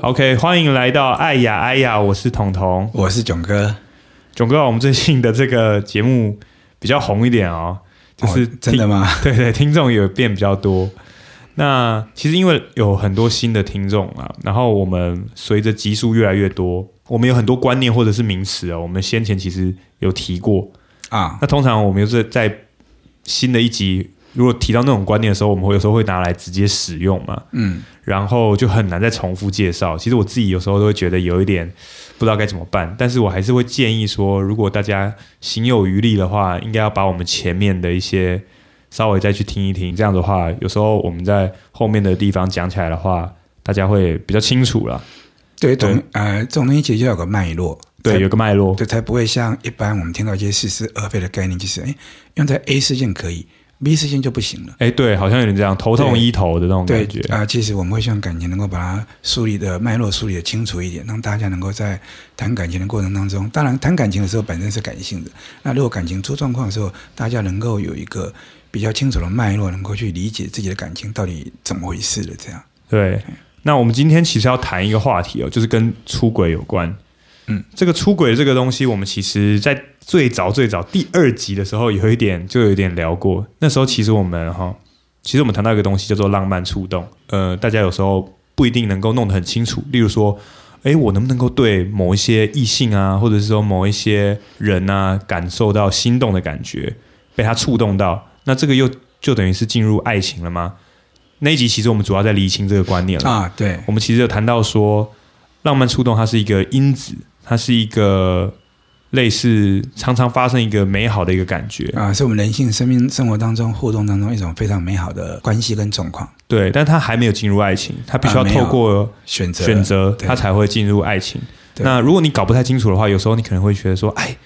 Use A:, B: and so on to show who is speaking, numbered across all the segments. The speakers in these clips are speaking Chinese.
A: OK，欢迎来到爱呀爱呀，我是彤彤，
B: 我是囧哥。
A: 囧哥，我们最近的这个节目比较红一点哦，就是、
B: 哦、真的吗？
A: 对对，听众也变比较多。那其实因为有很多新的听众啊，然后我们随着集数越来越多，我们有很多观念或者是名词啊，我们先前其实有提过啊。那通常我们就是在新的一集。如果提到那种观念的时候，我们会有时候会拿来直接使用嘛，嗯，然后就很难再重复介绍。其实我自己有时候都会觉得有一点不知道该怎么办，但是我还是会建议说，如果大家行有余力的话，应该要把我们前面的一些稍微再去听一听。这样的话，有时候我们在后面的地方讲起来的话，大家会比较清楚了。
B: 对，对，呃，这种东西其实要有个脉络，
A: 对，有个脉络，
B: 对，才不会像一般我们听到一些似是而非的概念，就是哎，用在 A 事件可以。B 事件就不行了。
A: 哎，对，好像有点这样头痛医头的那种感觉
B: 啊、呃。其实我们会希望感情能够把它梳理的脉络梳理的清楚一点，让大家能够在谈感情的过程当中，当然谈感情的时候本身是感性的。那如果感情出状况的时候，大家能够有一个比较清楚的脉络，能够去理解自己的感情到底怎么回事的这样。
A: 对。那我们今天其实要谈一个话题哦，就是跟出轨有关。嗯，这个出轨这个东西，我们其实在最早最早第二集的时候有一点就有一点聊过。那时候其实我们哈，其实我们谈到一个东西叫做浪漫触动。呃，大家有时候不一定能够弄得很清楚。例如说，哎，我能不能够对某一些异性啊，或者是说某一些人啊，感受到心动的感觉，被他触动到，那这个又就等于是进入爱情了吗？那一集其实我们主要在厘清这个观念了
B: 啊。对，
A: 我们其实有谈到说，浪漫触动它是一个因子。它是一个类似常常发生一个美好的一个感觉
B: 啊，是我们人性生命生活当中互动当中一种非常美好的关系跟状况。
A: 对，但他还没有进入爱情，他必须要透过选择选择，它才会进入爱情。那如果你搞不太清楚的话，有时候你可能会觉得说，哎，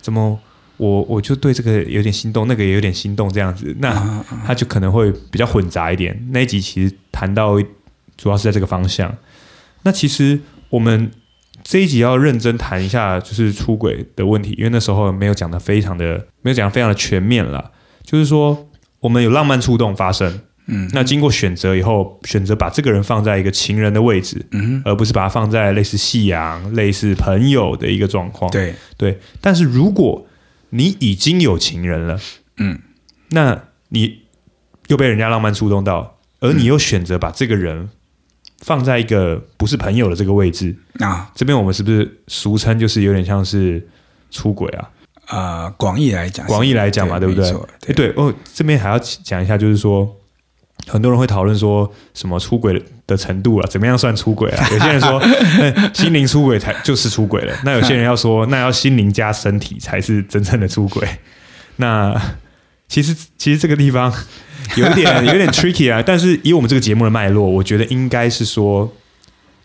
A: 怎么我我就对这个有点心动，那个也有点心动这样子，那他就可能会比较混杂一点。那一集其实谈到主要是在这个方向。那其实我们。这一集要认真谈一下，就是出轨的问题，因为那时候没有讲的非常的，没有讲的非常的全面了。就是说，我们有浪漫触动发生，嗯，那经过选择以后，选择把这个人放在一个情人的位置，嗯，而不是把它放在类似夕阳、类似朋友的一个状况。
B: 对
A: 对，但是如果你已经有情人了，嗯，那你又被人家浪漫触动到，而你又选择把这个人。放在一个不是朋友的这个位置啊，这边我们是不是俗称就是有点像是出轨啊？
B: 啊、呃，广义来讲，
A: 广义来讲嘛，对，对不对？对，对哦，这边还要讲一下，就是说很多人会讨论说什么出轨的程度啊，怎么样算出轨啊？有些人说心灵出轨才就是出轨了，那有些人要说 那要心灵加身体才是真正的出轨。那其实其实这个地方。有点有点 tricky 啊，但是以我们这个节目的脉络，我觉得应该是说，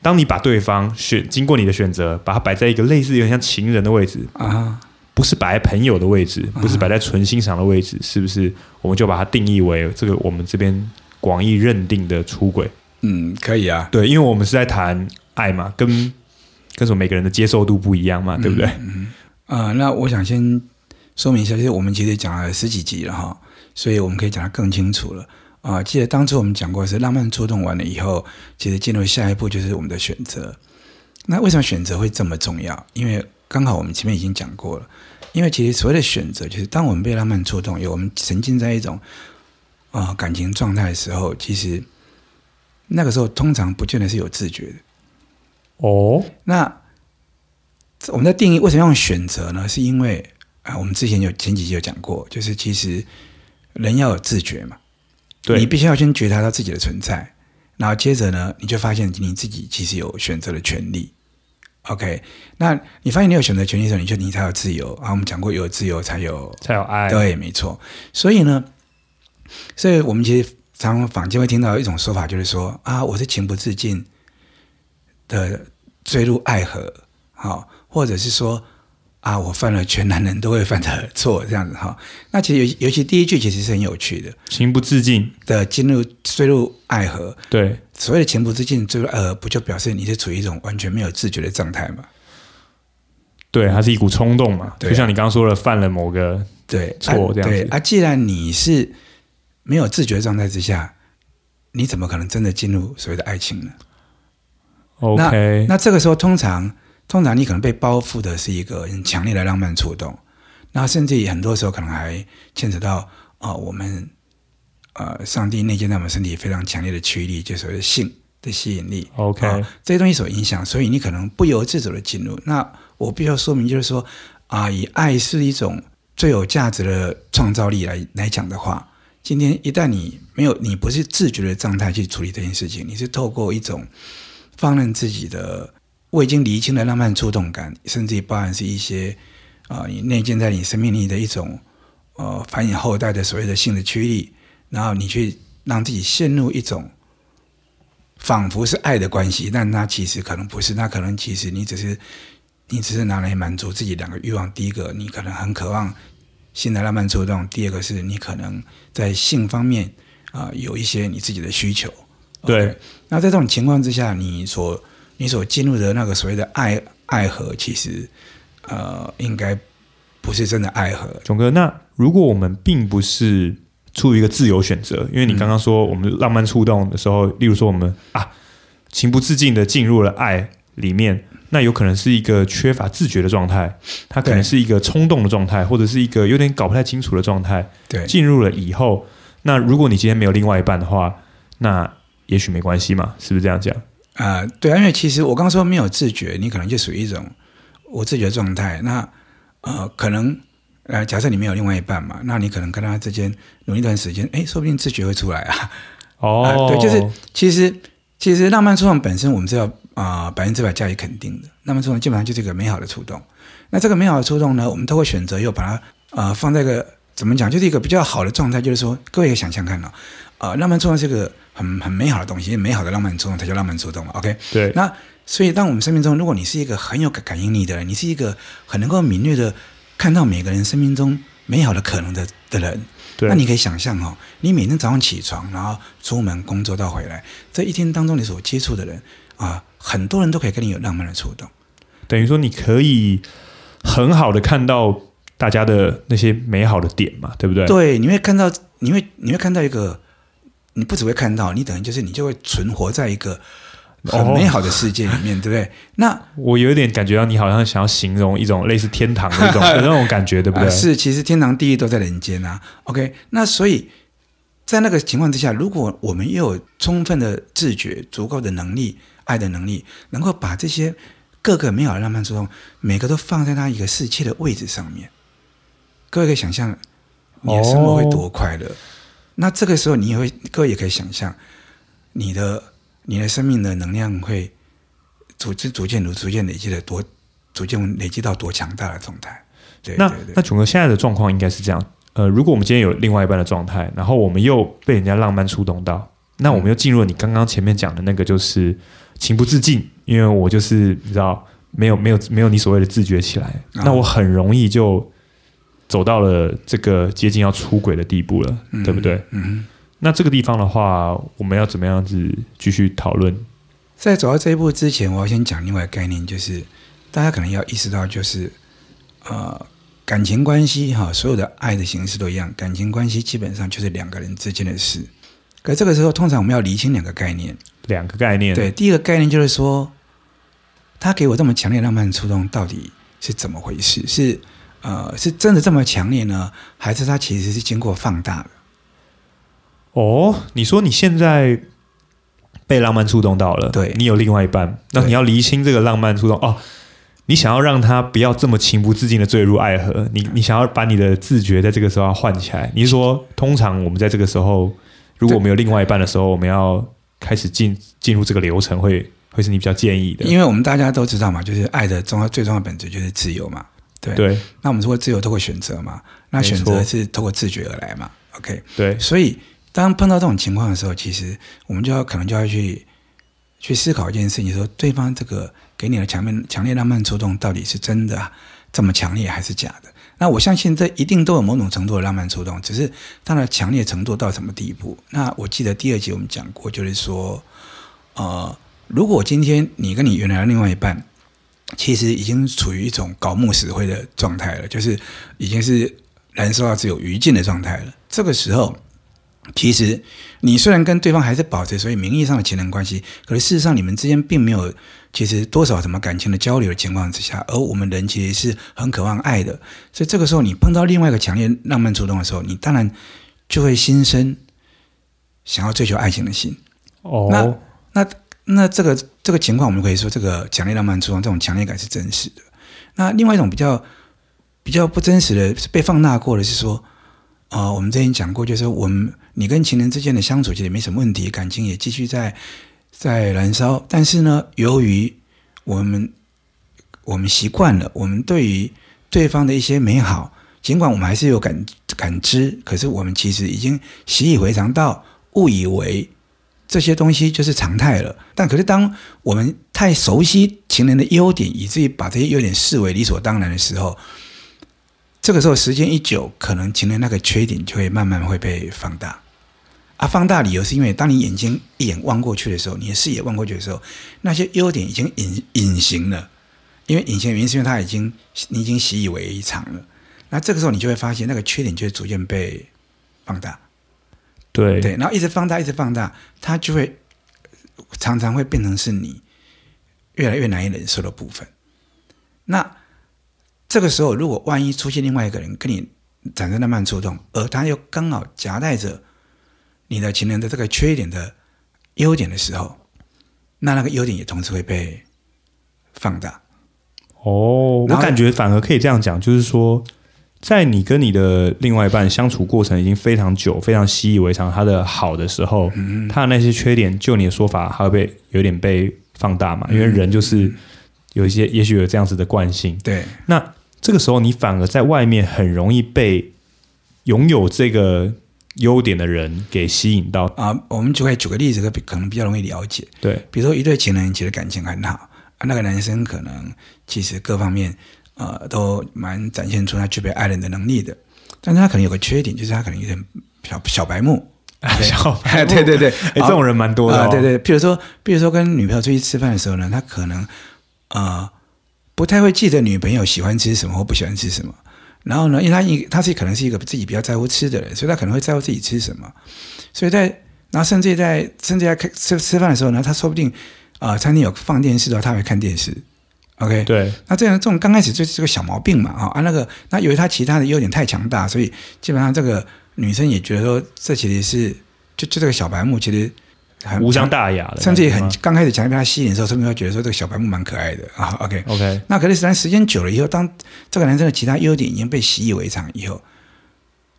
A: 当你把对方选经过你的选择，把它摆在一个类似有点像情人的位置啊，不是摆在朋友的位置，不是摆在纯欣赏的位置，是不是？我们就把它定义为这个我们这边广义认定的出轨。
B: 嗯，可以啊，
A: 对，因为我们是在谈爱嘛，跟跟什么每个人的接受度不一样嘛，对不对？
B: 嗯啊、呃，那我想先说明一下，就是我们其实讲了十几集了哈。所以我们可以讲得更清楚了啊！记得当初我们讲过是浪漫触动完了以后，其实进入下一步就是我们的选择。那为什么选择会这么重要？因为刚好我们前面已经讲过了。因为其实所谓的选择，就是当我们被浪漫触动，有我们沉浸在一种啊感情状态的时候，其实那个时候通常不见得是有自觉的。
A: 哦，
B: 那我们在定义为什么要用选择呢？是因为啊，我们之前有前几集有讲过，就是其实。人要有自觉嘛，对，你必须要先觉察到自己的存在，然后接着呢，你就发现你自己其实有选择的权利。OK，那你发现你有选择权利的时候，你就你才有自由啊。我们讲过，有自由才有
A: 才有爱，
B: 对，没错。所以呢，所以我们其实常常坊间会听到一种说法，就是说啊，我是情不自禁的坠入爱河，好，或者是说。啊，我犯了全男人都会犯的 错，这样子哈。那其实尤尤其第一句其实是很有趣的，
A: 情不自禁
B: 的进入坠入爱河。
A: 对，
B: 所谓的情不自禁坠入爱河，不就表示你是处于一种完全没有自觉的状态吗？
A: 对，它是一股冲动嘛。就像你刚刚说的，犯了某个对错这样子。
B: 对啊，既然你是没有自觉状态之下，你怎么可能真的进入所谓的爱情呢
A: ？OK，
B: 那那这个时候通常通常你可能被包覆的是一个很强烈的浪漫触动，那甚至于很多时候可能还牵扯到啊、呃，我们呃，上帝内建在我们身体非常强烈的驱力，就是所谓的性的吸引力。
A: OK，、呃、
B: 这些东西所影响，所以你可能不由自主的进入。那我必须要说明，就是说啊、呃，以爱是一种最有价值的创造力来来讲的话。今天一旦你没有，你不是自觉的状态去处理这件事情，你是透过一种放任自己的未经厘清的浪漫触动感，甚至于包含是一些啊、内建在你生命里的一种呃繁衍后代的所谓的性的驱力，然后你去让自己陷入一种仿佛是爱的关系，但它其实可能不是，那可能其实你只是你只是拿来满足自己两个欲望，第一个你可能很渴望。性的浪漫触动。第二个是你可能在性方面啊、有一些你自己的需求。对。那在这种情况之下，你所你所进入的那个所谓的爱爱河，其实呃应该不是真的爱河。
A: 囧哥，那如果我们并不是出于一个自由选择，因为你刚刚说我们浪漫触动的时候，嗯、例如说我们啊情不自禁的进入了爱里面。那有可能是一个缺乏自觉的状态，它可能是一个冲动的状态，或者是一个有点搞不太清楚的状态。
B: 对，
A: 进入了以后，那如果你今天没有另外一半的话，那也许没关系嘛，是不是这样讲？
B: 啊、呃，对啊，因为其实我刚刚说没有自觉，你可能就属于一种无自觉状态。那呃，可能呃，假设你没有另外一半嘛，那你可能跟他之间努一段时间，哎，说不定自觉会出来啊。
A: 哦、
B: 呃，对，就是其实其实浪漫触动本身，我们是要。啊，百分之百加以肯定的。那么这种基本上就是一个美好的触动。那这个美好的触动呢，我们都会选择又把它啊、呃、放在一个怎么讲，就是一个比较好的状态。就是说，各位可以想象看到，啊、呃，浪漫冲动是一个很很美好的东西，美好的浪漫冲动才叫浪漫冲动嘛。OK，
A: 对。
B: 那所以，当我们生命中，如果你是一个很有感感应力的人，你是一个很能够敏锐的看到每个人生命中美好的可能的的人，对。那你可以想象哦，你每天早上起床，然后出门工作到回来，这一天当中你所接触的人啊。很多人都可以跟你有浪漫的触动，
A: 等于说你可以很好的看到大家的那些美好的点嘛，对不对？
B: 对，你会看到，你会你会看到一个，你不只会看到，你等于就是你就会存活在一个很美好的世界里面，哦、对不对？那
A: 我有点感觉到你好像想要形容一种类似天堂的那种 那种感觉，对不对？
B: 是，其实天堂地狱都在人间啊。OK，那所以在那个情况之下，如果我们又有充分的自觉、足够的能力。爱的能力，能够把这些各个美好的浪漫之中，每个都放在他一个世界的位置上面。各位可以想象，你的生活会多快乐。哦、那这个时候，你也会，各位也可以想象，你的你的生命的能量会逐渐逐渐逐逐渐累积的多，逐渐累积到多强大的状态。对，
A: 那那囧哥现在的状况应该是这样。呃，如果我们今天有另外一半的状态，然后我们又被人家浪漫触动到，那我们又进入了你刚刚前面讲的那个，就是。情不自禁，因为我就是你知道，没有没有没有你所谓的自觉起来，哦、那我很容易就走到了这个接近要出轨的地步了，嗯、对不对？嗯。那这个地方的话，我们要怎么样子继续讨论？
B: 在走到这一步之前，我要先讲另外一个概念，就是大家可能要意识到，就是呃，感情关系哈，所有的爱的形式都一样，感情关系基本上就是两个人之间的事。可这个时候，通常我们要厘清两个概念。
A: 两个概念，
B: 对，第一个概念就是说，他给我这么强烈浪漫触动，到底是怎么回事？是呃，是真的这么强烈呢，还是它其实是经过放大的？
A: 哦，你说你现在被浪漫触动到了，
B: 对，
A: 你有另外一半，那你要厘清这个浪漫触动哦，你想要让他不要这么情不自禁的坠入爱河，你你想要把你的自觉在这个时候要唤起来。你是说，通常我们在这个时候，如果我们有另外一半的时候，我们要开始进进入这个流程会会是你比较建议的，
B: 因为我们大家都知道嘛，就是爱的重要最重要的本质就是自由嘛，对。
A: 对。
B: 那我们说自由透过选择嘛，那选择是透过自觉而来嘛，OK。
A: 对。
B: 所以当碰到这种情况的时候，其实我们就要可能就要去去思考一件事情：说对方这个给你的强烈强烈浪漫触动，到底是真的这么强烈，还是假的？那我相信这一定都有某种程度的浪漫触动，只是它的强烈程度到什么地步？那我记得第二集我们讲过，就是说，呃，如果今天你跟你原来的另外一半，其实已经处于一种搞木死灰的状态了，就是已经是燃烧到只有余烬的状态了，这个时候，其实你虽然跟对方还是保持所以名义上的情人关系，可是事实上你们之间并没有其实多少什么感情的交流的情况之下，而我们人其实是很渴望爱的，所以这个时候你碰到另外一个强烈浪漫触动的时候，你当然就会心生想要追求爱情的心。
A: 哦，
B: 那那那这个这个情况，我们可以说这个强烈浪漫之中这种强烈感是真实的。那另外一种比较比较不真实的是被放大过的是说，啊、我们之前讲过，就是我们。你跟情人之间的相处其实没什么问题，感情也继续在在燃烧。但是呢，由于我们我们习惯了，我们对于对方的一些美好，尽管我们还是有感感知，可是我们其实已经习以为常到误以为这些东西就是常态了。但可是当我们太熟悉情人的优点，以至于把这些优点视为理所当然的时候，这个时候时间一久，可能情人那个缺点就会慢慢会被放大。啊，放大理由是因为，当你眼睛一眼望过去的时候，你的视野望过去的时候，那些优点已经隐隐形了。因为隐形原因是因为他已经你已经习以为常了。那这个时候你就会发现，那个缺点就会逐渐被放大。
A: 对
B: 对，然后一直放大，一直放大，它就会常常会变成是你越来越难以忍受的部分。那这个时候，如果万一出现另外一个人跟你产生了慢触动，而他又刚好夹带着。你的情人的这个缺点的优点的时候，那那个优点也同时会被放大。
A: 哦，我感觉反而可以这样讲，就是说，在你跟你的另外一半相处过程已经非常久、非常习以为常，他的好的时候，嗯，他的那些缺点，就你的说法，还会被有点被放大嘛？因为人就是有一些，也许有这样子的惯性。
B: 对，
A: 那这个时候你反而在外面很容易被拥有这个。优点的人给吸引到
B: 啊，我们就可以举个例子，可可能比较容易了解。
A: 对，
B: 比如说一对情人其实感情很好啊，那个男生可能其实各方面呃都蛮展现出他具备爱人的能力的，但是他可能有个缺点，就是他可能有点小小白目。
A: 小白目
B: 对对对，
A: 哎，这种人蛮多的。
B: 对对，比如说，比如说跟女朋友出去吃饭的时候呢，他可能呃不太会记得女朋友喜欢吃什么或不喜欢吃什么。然后呢，因为他一他是可能是一个自己比较在乎吃的人，所以他可能会在乎自己吃什么。所以在然后甚至在甚至在吃吃饭的时候呢，他说不定啊、呃，餐厅有放电视的话，他会看电视。OK，
A: 对。
B: 那这样这种刚开始就是个小毛病嘛，啊啊那个那由于他其他的优点太强大，所以基本上这个女生也觉得说，这其实是就就这个小白目其实。很
A: 无伤大雅的，
B: 甚至也很刚开始强烈被他吸引的时候，甚至会觉得说这个小白目蛮可爱的啊。OK
A: OK，
B: 那可是时时间久了以后，当这个男生的其他优点已经被习以为常以后，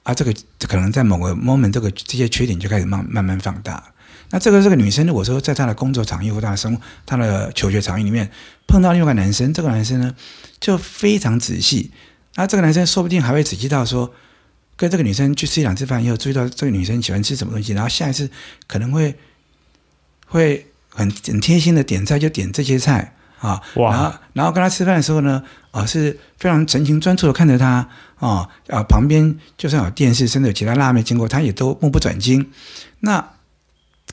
B: 啊，这个可能在某个 moment，这个这些缺点就开始慢慢慢放大。那这个这个女生如果说在她的工作场域或她的生她的求学场域里面碰到另外一个男生，这个男生呢就非常仔细。那这个男生说不定还会仔细到说，跟这个女生去吃一两次饭以后，注意到这个女生喜欢吃什么东西，然后下一次可能会。会很很贴心的点菜，就点这些菜啊，
A: 哇
B: 然后然后跟他吃饭的时候呢，啊是非常神情专注的看着他啊啊，旁边就算有电视，甚至有其他辣妹经过，他也都目不转睛。那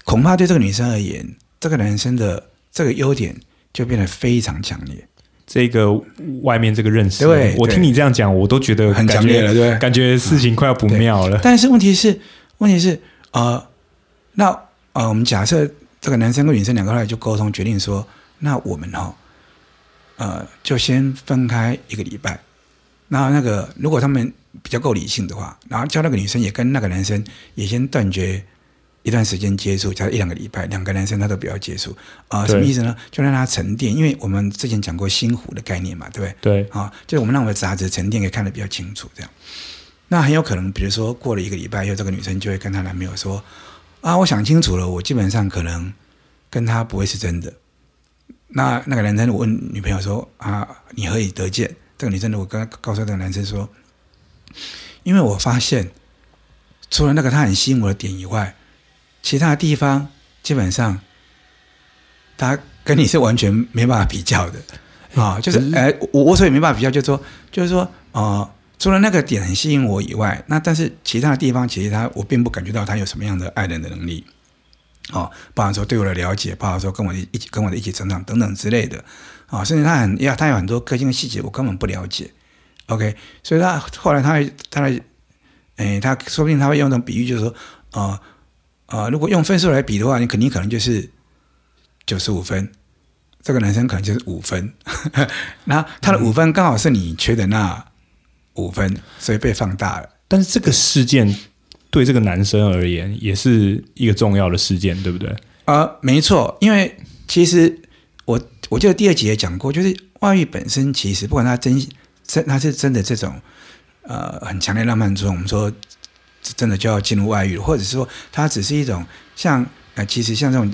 B: 恐怕对这个女生而言，这个男生的这个优点就变得非常强烈。
A: 这个外面这个认识，
B: 对，
A: 我听你这样讲，我都觉得
B: 很强烈了，对，
A: 感觉事情快要不妙了。
B: 但是问题是，问题是，呃，那呃，我们假设。这个男生跟女生两个后来就沟通，决定说：“那我们哦，呃，就先分开一个礼拜。然后那个，如果他们比较够理性的话，然后叫那个女生也跟那个男生也先断绝一段时间接触，加一两个礼拜，两个男生他都不要接触啊、呃？什么意思呢？就让他沉淀，因为我们之前讲过心湖的概念嘛，对不对？
A: 对
B: 啊，就是我们让我们的杂质沉淀，可以看得比较清楚。这样，那很有可能，比如说过了一个礼拜以后，这个女生就会跟她男朋友说。”啊，我想清楚了，我基本上可能跟他不会是真的。那那个男生问女朋友说：“啊，你何以得见？”这个女生如果跟告诉这个男生说：“因为我发现，除了那个他很吸引我的点以外，其他的地方基本上他跟你是完全没办法比较的。啊，就是哎，我我所以没办法比较，就是说，就是说，啊。”除了那个点很吸引我以外，那但是其他的地方其实他我并不感觉到他有什么样的爱人的能力，哦，包含说对我的了解，包含说跟我一起跟我的一起成长等等之类的，啊、哦，甚至他很呀，他有很多个性的细节我根本不了解，OK，所以他后来他会他来，哎，他说不定他会用一种比喻，就是说，啊啊，如果用分数来比的话，你肯定可能就是九十五分，这个男生可能就是五分，那他的五分刚好是你缺的那五分，所以被放大了。
A: 但是这个事件对这个男生而言也是一个重要的事件，对不对？
B: 啊、呃，没错，因为其实我我记得第二集也讲过，就是外遇本身其实不管他真真他是真的这种呃很强烈浪漫中，我们说真的就要进入外遇，或者是说它只是一种像呃其实像这种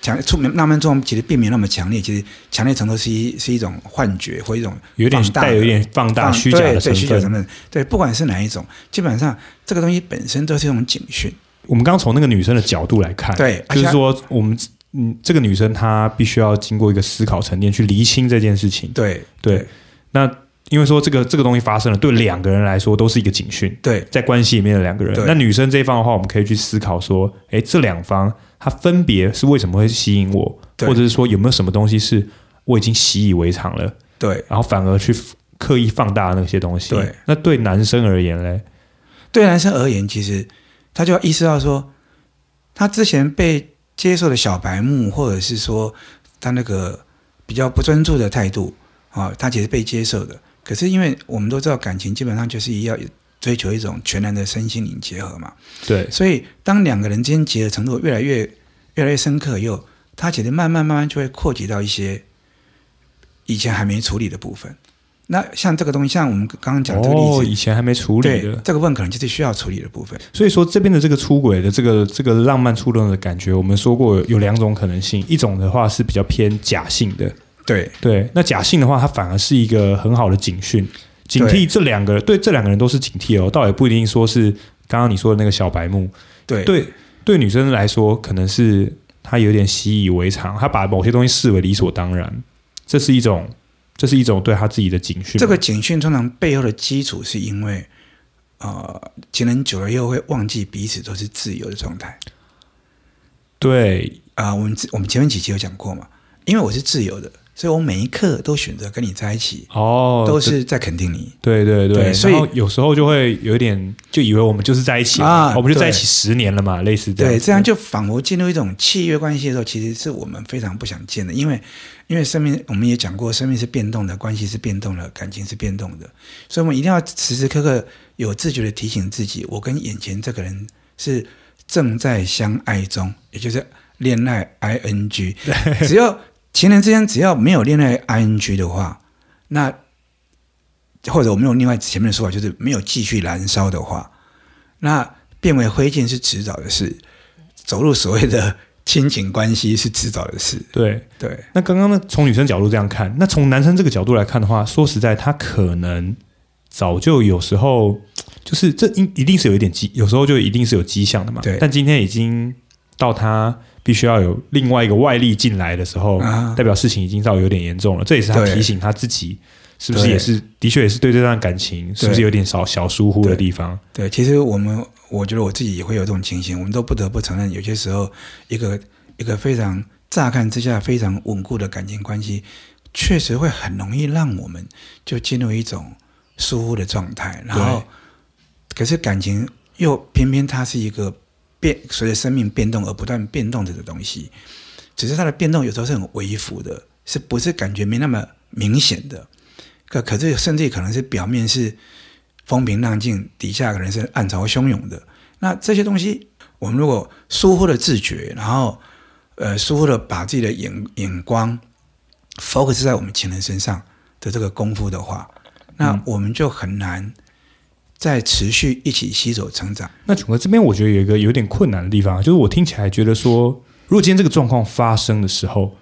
B: 强出浪漫中其实并没有那么强烈，其实强烈程度是一是一种幻觉或一种
A: 有点带有一点放大虚假的成分，
B: 对，虚假成分，对，不管是哪一种，基本上这个东西本身都是一种警讯。
A: 我们刚刚从那个女生的角度来看，
B: 对，
A: 就是说我们嗯，这个女生她必须要经过一个思考沉淀去厘清这件事情。
B: 对
A: 对，
B: 对，
A: 那因为说这个这个东西发生了，对两个人来说都是一个警讯。
B: 对，
A: 在关系里面的两个人，那女生这一方的话，我们可以去思考说，哎，这两方他分别是为什么会吸引我，或者是说有没有什么东西是我已经习以为常了？
B: 对，
A: 然后反而去刻意放大那些东西。
B: 对，
A: 那对男生而言嘞？
B: 对男生而言，其实他就要意识到说。他之前被接受的小白目，或者是说他那个比较不专注的态度啊，他其实被接受的。可是因为我们都知道，感情基本上就是要追求一种全然的身心灵结合嘛。
A: 对。
B: 所以当两个人之间结合程度越来越越来越深刻以后，他其实慢慢慢慢就会扩及到一些以前还没处理的部分。那像这个东西，像我们刚刚讲这个例子，
A: 哦，以前还没处理的，
B: 对，这个部分可能就是需要处理的部分。
A: 所以说，这边的这个出轨的这个这个浪漫触动的感觉，我们说过有两种可能性，一种的话是比较偏假性的，
B: 对
A: 对。那假性的话，它反而是一个很好的警讯，警惕这两个，对，对这两个人都是警惕哦，倒也不一定说是刚刚你说的那个小白目，
B: 对
A: 对对，女生来说可能是她有点习以为常，她把某些东西视为理所当然，这是一种。这是一种对她自己的警讯。
B: 这个警讯通常背后的基础是因为，呃，情人久了又会忘记彼此都是自由的状态。
A: 对
B: 啊、呃，我们我们前面几期有讲过嘛，因为我是自由的。所以我每一刻都选择跟你在一起，
A: 哦，
B: 都是在肯定你。
A: 对对对，
B: 对，所以
A: 有时候就会有点就以为我们就是在一起啊，我们就在一起十年了嘛，类似这样。
B: 对，这样就仿佛进入一种契约关系的时候，其实是我们非常不想见的，因为因为生命我们也讲过，生命是变动的，关系是变动的，感情是变动的，所以我们一定要时时刻刻有自觉的提醒自己，我跟眼前这个人是正在相爱中，也就是恋爱 ing，只要。情人之间只要没有恋爱 ing 的话，那或者我们用另外前面的说法，就是没有继续燃烧的话，那变为灰烬是迟早的事，走入所谓的亲情关系是迟早的事。
A: 对
B: 对。
A: 那刚刚呢，从女生角度这样看，那从男生这个角度来看的话，说实在，他可能早就有时候就是这一一定是有一点迹，有时候就一定是有迹象的嘛。
B: 对。
A: 但今天已经到他。必须要有另外一个外力进来的时候，啊、代表事情已经到有点严重了。这也是他提醒他自己，是不是也是的确也是对这段感情是不是有点少小疏忽的地方？
B: 对，对，其实我们我觉得我自己也会有这种情形，我们都不得不承认，有些时候一个一个非常乍看之下非常稳固的感情关系，确实会很容易让我们就进入一种疏忽的状态。然后，可是感情又偏偏它是一个。变随着生命变动而不断变动着的东西，只是它的变动有时候是很微幅的，是不是感觉没那么明显的？可可是甚至可能是表面是风平浪静，底下可能是暗潮汹涌的。那这些东西，我们如果疏忽了自觉，然后呃疏忽了把自己的眼眼光 focus 在我们情人身上的这个功夫的话，那我们就很难。在持续一起携手成长。
A: 那楚哥这边，我觉得有一个有点困难的地方，就是我听起来觉得说，如果今天这个状况发生的时候，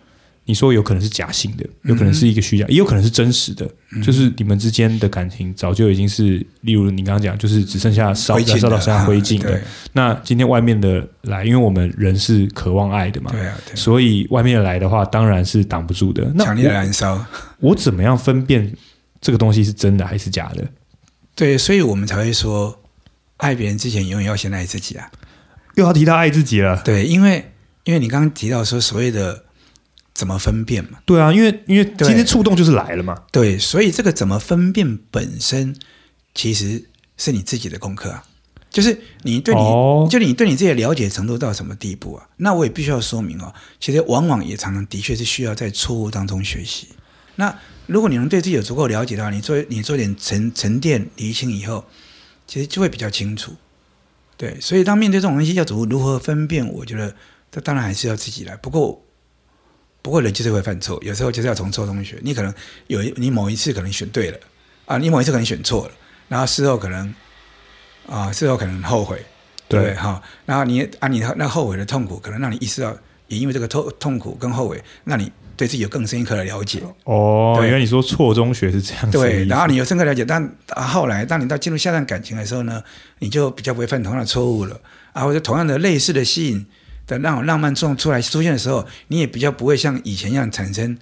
A: 你说有可能是假性的，有可能是一个虚假，嗯、也有可能是真实的，嗯、就是你们之间的感情早就已经是，例如你刚刚讲，就是只剩下烧烧到剩下灰烬的。那今天外面的来，因为我们人是渴望爱的嘛，
B: 对啊，对啊，
A: 所以外面的来的话，当然是挡不住的。那
B: 强烈的燃烧，
A: 我怎么样分辨这个东西是真的还是假的？
B: 对，所以我们才会说，爱别人之前，永远要先爱自己啊！
A: 又要提到爱自己了。
B: 对，因为因为你刚刚提到说所谓的怎么分辨嘛？
A: 对啊，因为因为今天触动就是来了嘛。
B: 对，所以这个怎么分辨本身其实是你自己的功课啊。就是你对你，哦、就你对你自己的了解程度到什么地步啊？那我也必须要说明哦，其实往往也常常的确是需要在错误当中学习。那如果你能对自己有足够了解的话，你做你做点沉沉淀厘清以后，其实就会比较清楚。对，所以当面对这种东西，要如如何分辨？我觉得这当然还是要自己来。不过，不过人就是会犯错，有时候就是要从错中学。你可能有你某一次可能选对了啊，你某一次可能选错了，然后事后可能。啊，事后可能后悔，对哈、哦。然后你啊，你那后悔的痛苦，可能让你意识到，也因为这个痛痛苦跟后悔，让你对自己有更深刻的了解。
A: 哦，
B: 对
A: 原来你说错中学是这样子。
B: 对，然后你有深刻了解，但后来当你到进入下段感情的时候呢，你就比较不会犯同样的错误了啊，或者同样的类似的吸引的那种浪漫状出来出现的时候，你也比较不会像以前一样产生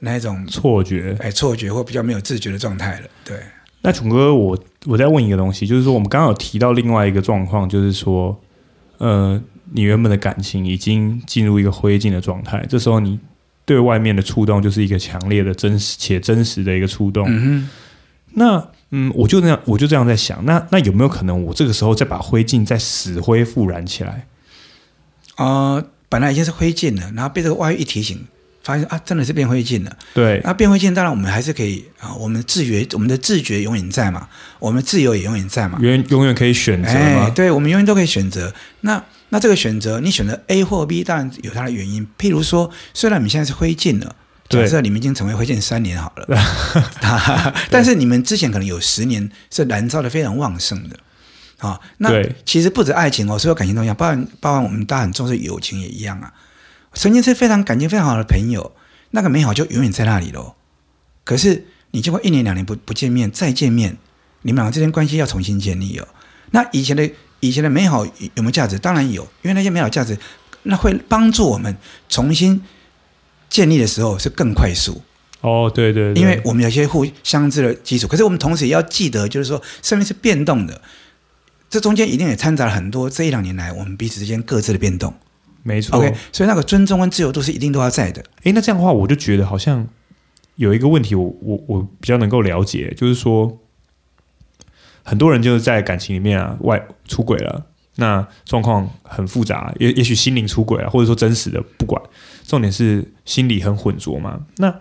B: 那一种
A: 错觉，
B: 哎，错觉或比较没有自觉的状态了。对。
A: 那琼哥，我我再问一个东西，就是说我们刚刚有提到另外一个状况，就是说，呃，你原本的感情已经进入一个灰烬的状态，这时候你对外面的触动就是一个强烈的、真实且真实的一个触动。嗯。那嗯，我就那样，我就这样在想，那那有没有可能，我这个时候再把灰烬再死灰复燃起来？
B: 啊、呃，本来已经是灰烬了，然后被这个外遇一提醒。发现啊，真的是变灰烬了。
A: 对，
B: 那变灰烬，当然我们还是可以啊，我们的自觉，我们的自觉永远在嘛，我们自由也永远在嘛，
A: 永永远可以选择嘛。
B: 对，我们永远都可以选择。那那这个选择，你选择 A 或 B，当然有它的原因。譬如说，虽然你们现在是灰烬了，假设你们已经成为灰烬三年好了，对 但是你们之前可能有十年是燃烧的非常旺盛的啊。那其实不止爱情哦，所有感情都一样，包含包含我们大家很重视友情也一样啊。曾经是非常感情非常好的朋友，那个美好就永远在那里喽。可是你经过一年两年不不见面，再见面，你们两个之间关系要重新建立哦。那以前的以前的美好有没有价值？当然有，因为那些美好价值，那会帮助我们重新建立的时候是更快速。
A: 哦，对对对，
B: 因为我们有些互相知的基础。可是我们同时也要记得，就是说生命是变动的，这中间一定也掺杂了很多这一两年来我们彼此之间各自的变动。
A: 没错
B: ，OK，所以那个尊重跟自由度是一定都要在的。
A: 诶，那这样的话，我就觉得好像有一个问题我，我我我比较能够了解，就是说，很多人就是在感情里面啊外出轨了，那状况很复杂，也也许心灵出轨了，或者说真实的，不管，重点是心理很混浊嘛。那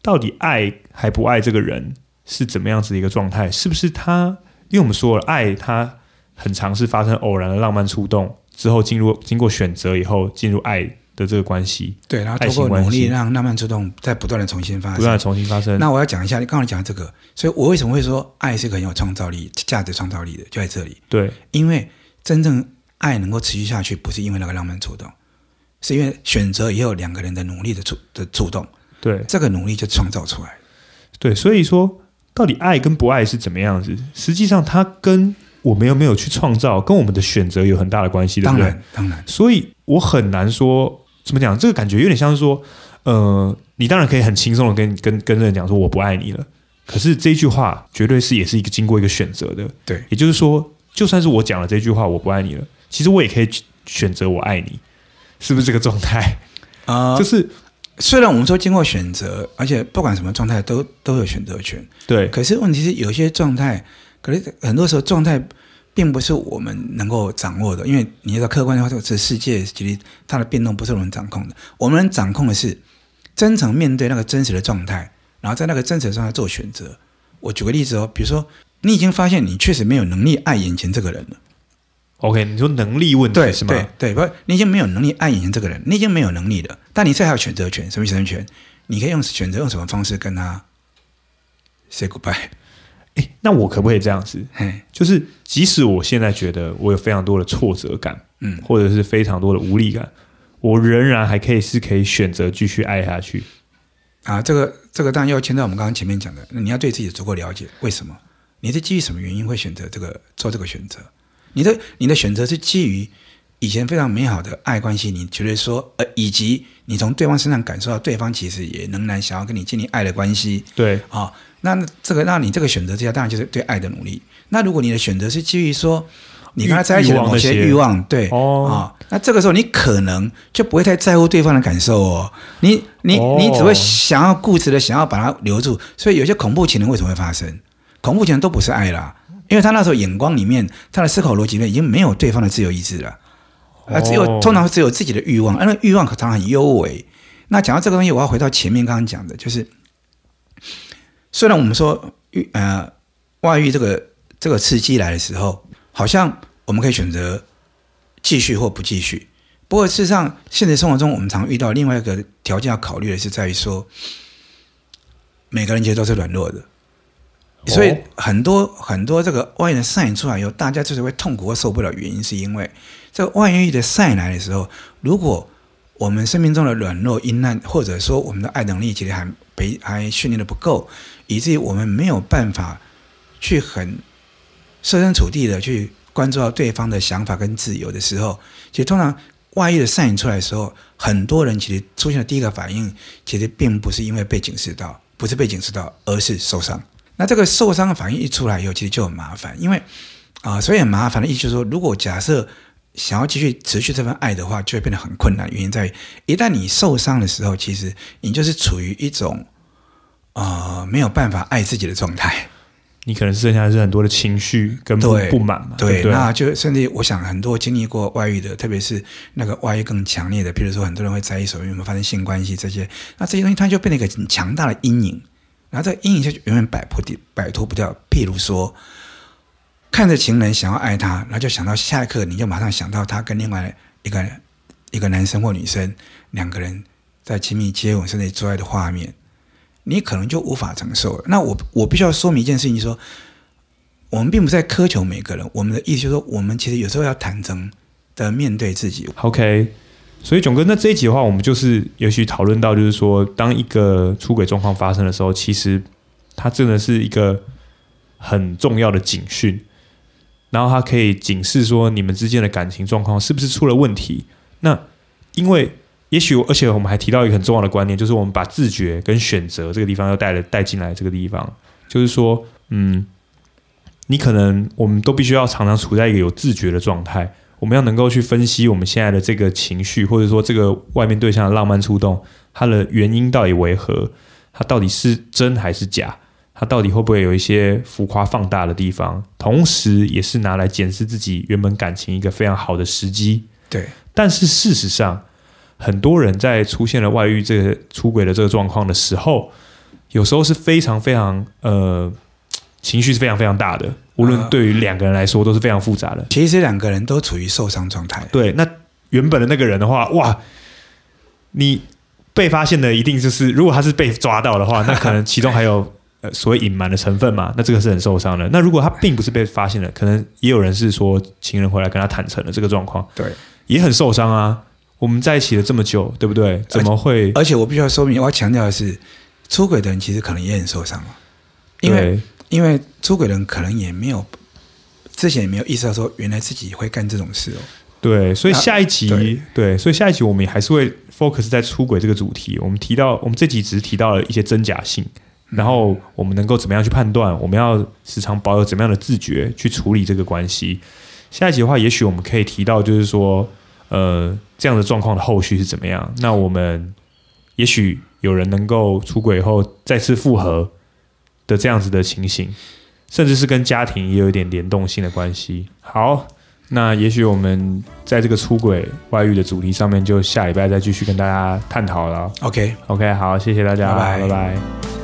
A: 到底爱还不爱这个人是怎么样子的一个状态？是不是他？因为我们说了，爱他很尝试发生偶然的浪漫触动。之后进入经过选择以后进入爱的这个关系，
B: 对，然后通过努力让浪漫触动在不断的重新发生，
A: 不断的重新发生。
B: 那我要讲一下，你刚刚讲这个，所以我为什么会说爱是很有创造力、价值创造力的，就在这里。
A: 对，
B: 因为真正爱能够持续下去，不是因为那个浪漫触动，是因为选择也有两个人的努力的触的触动。
A: 对，
B: 这个努力就创造出来。
A: 对，所以说到底爱跟不爱是怎么样子？实际上它跟我们有没有去创造，跟我们的选择有很大的关系，对不对？当然，
B: 当然。
A: 所以我很难说怎么讲，这个感觉有点像是说，呃，你当然可以很轻松的跟跟跟人讲说我不爱你了，可是这句话绝对是也是一个经过一个选择的，
B: 对。也
A: 就是说，就算是我讲了这句话我不爱你了，其实我也可以选择我爱你，是不是这个状态？啊、呃，就是
B: 虽然我们说经过选择，而且不管什么状态都都有选择权，
A: 对。
B: 可是问题是有些状态。可是很多时候状态并不是我们能够掌握的，因为你知道客观的话，这世界其实它的变动不是我们掌控的。我们能掌控的是真诚面对那个真实的状态，然后在那个真实的状态做选择。我举个例子哦，比如说你已经发现你确实没有能力爱眼前这个人了。
A: OK，你说能力问题
B: 对
A: 是吗？
B: 对对，不，你已经没有能力爱眼前这个人，你已经没有能力了。但你这还有选择权，什么选择权？你可以用选择用什么方式跟他 say goodbye。
A: 诶，那我可不可以这样子？嘿就是即使我现在觉得我有非常多的挫折感，嗯，或者是非常多的无力感，我仍然还可以是可以选择继续爱下去。
B: 啊，这个这个当然要牵到我们刚刚前面讲的，那你要对自己足够了解，为什么？你是基于什么原因会选择这个做这个选择？你的你的选择是基于以前非常美好的爱关系，你觉得说，呃，以及你从对方身上感受到对方其实也仍然想要跟你建立爱的关系，
A: 对
B: 啊。那这个，那你这个选择之下，当然就是对爱的努力。那如果你的选择是基于说，你跟他在一起的某些欲望，对，哦，啊，那这个时候你可能就不会太在乎对方的感受哦。你你你只会想要固执的想要把他留住。所以有些恐怖情人为什么会发生？恐怖情人都不是爱啦，因为他那时候眼光里面，他的思考逻辑里面已经没有对方的自由意志了，啊，只有通常只有自己的欲望，那欲望可常常很幽微。那讲到这个东西，我要回到前面刚刚讲的，就是虽然我们说欲呃外遇这个这个刺激来的时候，好像我们可以选择继续或不继续。不过事实上，现实生活中我们常遇到另外一个条件要考虑的是在于说，每个人其实都是软弱的。所以很多很多这个外遇的 sign 出来以后，大家就是会痛苦或受不了，原因是因为这个外遇的 sign 来的时候，如果我们生命中的软弱、阴暗，或者说我们的爱能力其实还被还训练的不够，以至于我们没有办法去很设身处地的去关注到对方的想法跟自由的时候，其实通常外遇的善引出来的时候，很多人其实出现的第一个反应，其实并不是因为被警示到，不是被警示到，而是受伤。那这个受伤的反应一出来以后，其实就很麻烦，因为啊、所以很麻烦的意思就是说，如果假设想要继续持续这份爱的话，就会变得很困难。原因在于，一旦你受伤的时候，其实你就是处于一种、呃、没有办法爱自己的状态。
A: 你可能剩下的是很多的情绪跟不不满嘛。
B: 对，
A: 对对，
B: 那就甚至我想很多经历过外遇的，特别是那个外遇更强烈的，比如说很多人会在意所有没有发生性关系这些，那这些东西它就变成一个很强大的阴影。然后这个阴影就永远摆脱的摆脱不掉。譬如说，看着情人想要爱他，然后就想到下一刻，你就马上想到他跟另外一个一个男生或女生两个人在亲密接吻甚至做爱的画面，你可能就无法承受了。那我我必须要说明一件事情，就说，我们并不在苛求每个人，我们的意思就是说，我们其实有时候要坦诚的面对自己。
A: OK。所以囧哥，那这一集的话，我们就是也许讨论到，就是说，当一个出轨状况发生的时候，其实它真的是一个很重要的警讯，然后它可以警示说你们之间的感情状况是不是出了问题。那因为也许，而且我们还提到一个很重要的观念，就是我们把自觉跟选择这个地方要带了带进来这个地方，就是说，嗯，你可能我们都必须要常常处在一个有自觉的状态。我们要能够去分析我们现在的这个情绪，或者说这个外面对象的浪漫触动，它的原因到底为何？它到底是真还是假？它到底会不会有一些浮夸放大的地方？同时，也是拿来检视自己原本感情一个非常好的时机。
B: 对。但
A: 是事实上，很多人在出现了外遇这个出轨的这个状况的时候，有时候是非常非常呃。情绪是非常非常大的，无论对于两个人来说都是非常复杂的。
B: 其实两个人都处于受伤状态。
A: 对，那原本的那个人的话，哇，你被发现的一定就是，如果他是被抓到的话，那可能其中还有呃所谓隐瞒的成分嘛，那这个是很受伤的。那如果他并不是被发现的，可能也有人是说情人回来跟他坦诚了这个状况，
B: 对，
A: 也很受伤啊。我们在一起了这么久，对不对？怎么会？
B: 而且我必须要说明，我要强调的是，出轨的人其实可能也很受伤啊，因为。因为出轨人可能也没有之前也没有意识到说，原来自己会干这种事哦。
A: 对，所以下一集对，对，所以下一集我们也还是会 focus 在出轨这个主题。我们提到，我们这集只是提到了一些真假性，然后我们能够怎么样去判断？我们要时常保有怎么样的自觉去处理这个关系。下一集的话，也许我们可以提到，就是说，呃，这样的状况的后续是怎么样？那我们也许有人能够出轨后再次复合。的这样子的情形，甚至是跟家庭也有一点联动性的关系。好，那也许我们在这个出轨外遇的主题上面，就下礼拜再继续跟大家探讨了。OK，OK，okay, 好，谢谢大家，拜拜。拜拜。